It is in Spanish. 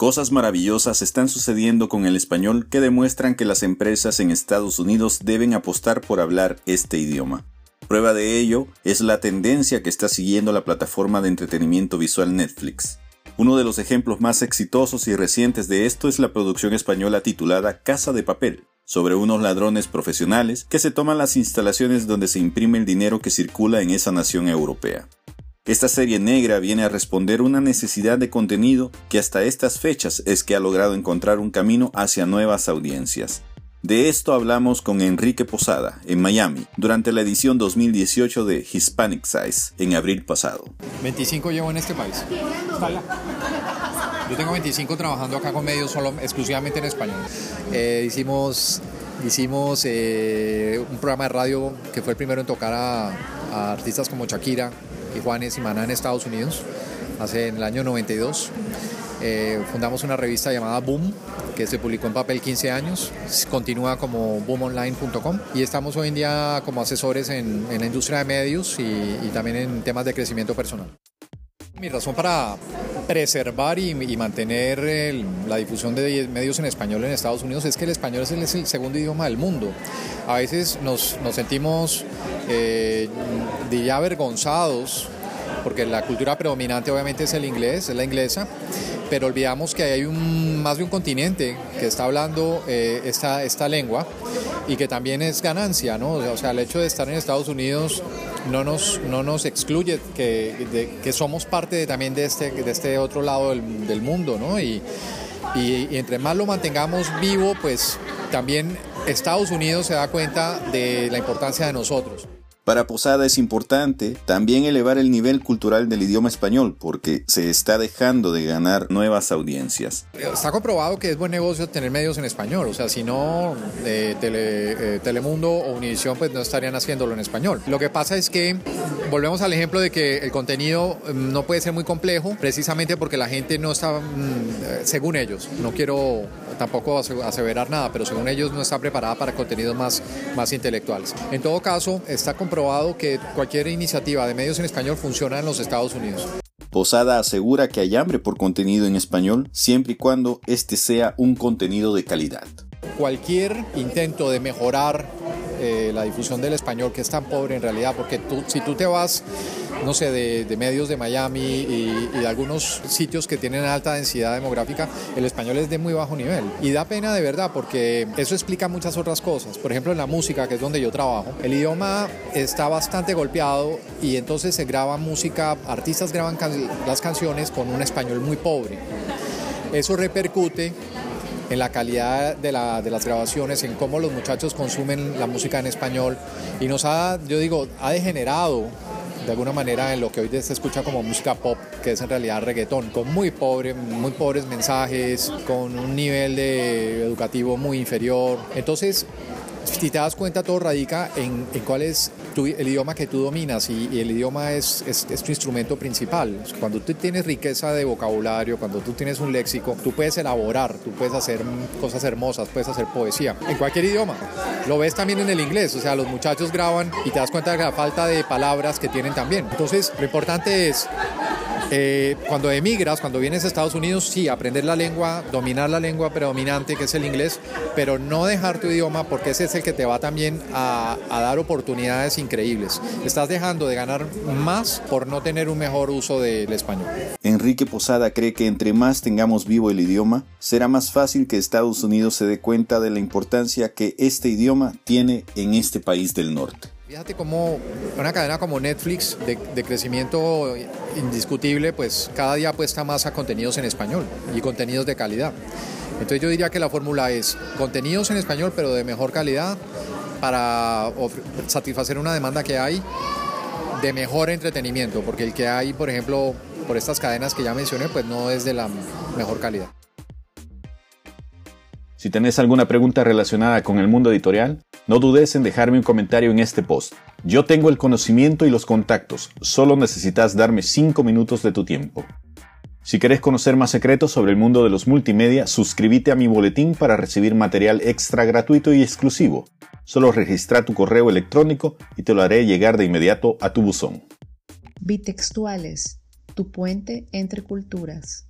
Cosas maravillosas están sucediendo con el español que demuestran que las empresas en Estados Unidos deben apostar por hablar este idioma. Prueba de ello es la tendencia que está siguiendo la plataforma de entretenimiento visual Netflix. Uno de los ejemplos más exitosos y recientes de esto es la producción española titulada Casa de Papel, sobre unos ladrones profesionales que se toman las instalaciones donde se imprime el dinero que circula en esa nación europea. Esta serie negra viene a responder una necesidad de contenido que hasta estas fechas es que ha logrado encontrar un camino hacia nuevas audiencias. De esto hablamos con Enrique Posada en Miami durante la edición 2018 de Hispanic Size en abril pasado. 25 llevo en este país. Yo tengo 25 trabajando acá con medios solo exclusivamente en español. Eh, hicimos hicimos eh, un programa de radio que fue el primero en tocar a artistas como Shakira, y Juanes y Maná en Estados Unidos, hace en el año 92. Eh, fundamos una revista llamada Boom, que se publicó en papel 15 años, continúa como boomonline.com y estamos hoy en día como asesores en, la industria de medios y, también en temas de crecimiento personal. Mi razón para preservar y, mantener la difusión de medios en español en Estados Unidos es que el español es el, segundo idioma del mundo. A veces nos, sentimos, eh, diría, avergonzados porque la cultura predominante obviamente es el inglés, es la inglesa, pero olvidamos que hay un, más de un continente que está hablando eh, esta, esta lengua y que también es ganancia, ¿no? O sea, el hecho de estar en Estados Unidos no nos, no nos excluye que, que somos parte también de este, de este otro lado del, del mundo, ¿no? Y, y entre más lo mantengamos vivo, pues también Estados Unidos se da cuenta de la importancia de nosotros. Para Posada es importante también elevar el nivel cultural del idioma español porque se está dejando de ganar nuevas audiencias. Está comprobado que es buen negocio tener medios en español, o sea, si no, eh, eh, Telemundo o Univision pues no estarían haciéndolo en español. Lo que pasa es que volvemos al ejemplo de que el contenido mm, no puede ser muy complejo precisamente porque la gente no está, mm, según ellos, no quiero tampoco aseverar nada, pero según ellos no está preparada para contenidos más, más intelectuales. En todo caso, está comprobado que cualquier iniciativa de medios en español funciona en los Estados Unidos. Posada asegura que hay hambre por contenido en español siempre y cuando este sea un contenido de calidad. Cualquier intento de mejorar eh, la difusión del español, que es tan pobre en realidad, porque tú, si tú te vas, no sé, de, medios de Miami y, de algunos sitios que tienen alta densidad demográfica, el español es de muy bajo nivel. Y da pena de verdad, porque eso explica muchas otras cosas. Por ejemplo, en la música, que es donde yo trabajo, el idioma está bastante golpeado y entonces se graba música, artistas graban las canciones con un español muy pobre. Eso repercute en la calidad de, las grabaciones, en cómo los muchachos consumen la música en español y nos ha, yo digo, ha degenerado de alguna manera en lo que hoy se escucha como música pop, que es en realidad reggaetón, con muy pobre, muy pobres mensajes, con un nivel de educativo muy inferior. Entonces, si te das cuenta, todo radica en, cuál es el idioma que tú dominas y, el idioma es, es, tu instrumento principal. Cuando tú tienes riqueza de vocabulario, cuando tú tienes un léxico, tú puedes elaborar, tú puedes hacer cosas hermosas, puedes hacer poesía en cualquier idioma. Lo ves también en el inglés, o sea, los muchachos graban y te das cuenta de la falta de palabras que tienen también. Entonces, lo importante es eh, cuando emigras, cuando vienes a Estados Unidos, sí, aprender la lengua, dominar la lengua predominante, que es el inglés, pero no dejar tu idioma porque ese es el que te va también a, dar oportunidades increíbles. Estás dejando de ganar más por no tener un mejor uso del español. Enrique Posada cree que entre más tengamos vivo el idioma, será más fácil que Estados Unidos se dé cuenta de la importancia que este idioma tiene en este país del norte. Fíjate cómo una cadena como Netflix de, crecimiento indiscutible, pues cada día apuesta más a contenidos en español y contenidos de calidad. Entonces yo diría que la fórmula es contenidos en español pero de mejor calidad para satisfacer una demanda que hay de mejor entretenimiento, porque el que hay, por ejemplo, por estas cadenas que ya mencioné, pues no es de la mejor calidad. Si tenés alguna pregunta relacionada con el mundo editorial, no dudes en dejarme un comentario en este post. Yo tengo el conocimiento y los contactos, solo necesitas darme 5 minutos de tu tiempo. Si querés conocer más secretos sobre el mundo de los multimedia, suscríbete a mi boletín para recibir material extra gratuito y exclusivo. Solo registra tu correo electrónico y te lo haré llegar de inmediato a tu buzón. Bitextuales, tu puente entre culturas.